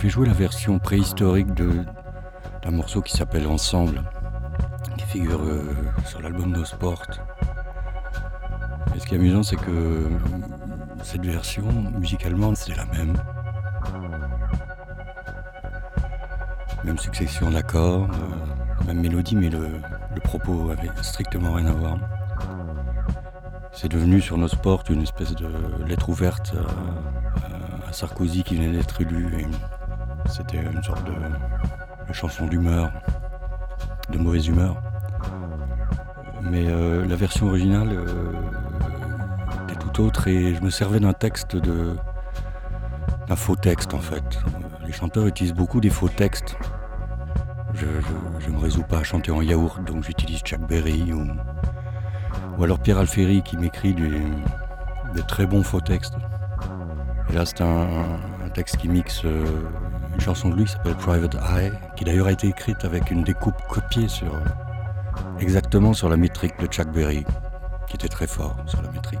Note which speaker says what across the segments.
Speaker 1: je vais jouer la version préhistorique d'un morceau qui s'appelle Ensemble, qui figure euh, sur l'album No Sport. Et ce qui est amusant, c'est que euh, cette version, musicalement, c'est la même. Même succession d'accords, euh, même mélodie, mais le, propos avait strictement rien à voir. C'est devenu sur nos sports une espèce de lettre ouverte Sarkozy qui venait d'être élu. C'était une sorte de, chanson d'humeur, de mauvaise humeur. Mais euh, la version originale euh, était tout autre et je me servais d'un texte de d'un faux texte en fait. Les chanteurs utilisent beaucoup des faux textes. Je, ne me résous pas à chanter en yaourt, donc j'utilise Chuck Berry ou, alors Pierre Alféry qui m'écrit des, très bons faux textes. Là c'est un, texte qui mixe euh, une chanson de lui qui s'appelle Private Eye, qui d'ailleurs a été écrite avec une découpe copiée sur exactement sur la métrique de Chuck Berry, qui était très fort sur la métrique.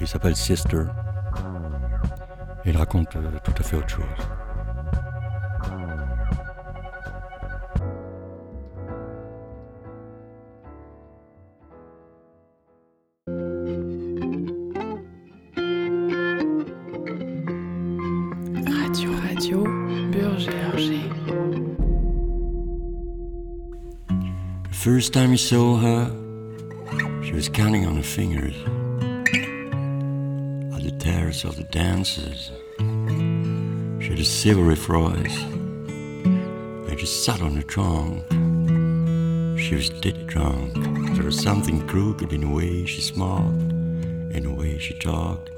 Speaker 1: il s'appelle Sister. Et il raconte euh, tout à fait autre chose. First time he saw her, she was counting on her fingers on the terrace of the dancers. She had a silvery voice, and she sat on her trunk. She was dead drunk. There was something crooked in the way she smiled, in the way she talked.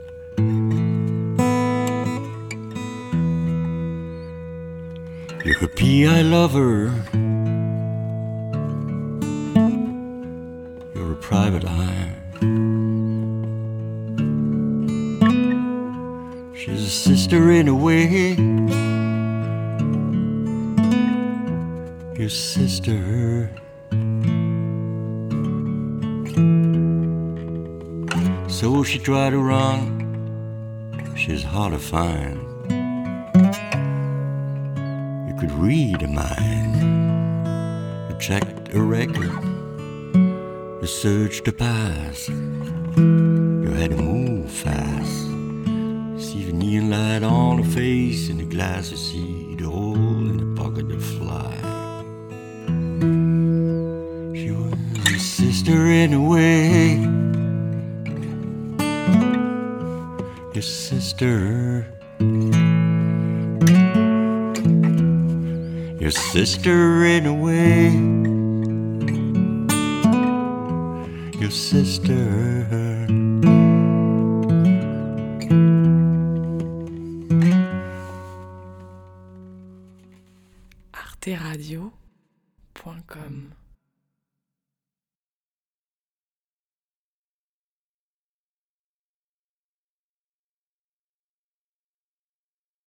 Speaker 1: You're a I love her. You're a private eye. She's a sister in a way. Your sister. So she tried to run. She's hard to find. Could read a mind. You checked a record the surge to pass. You had to move fast. See the neon light on the face in the glass, you see the hole in the pocket of fly. She was your sister in a way. Your sister. your sister in a way. Your sister. Arte Radio. com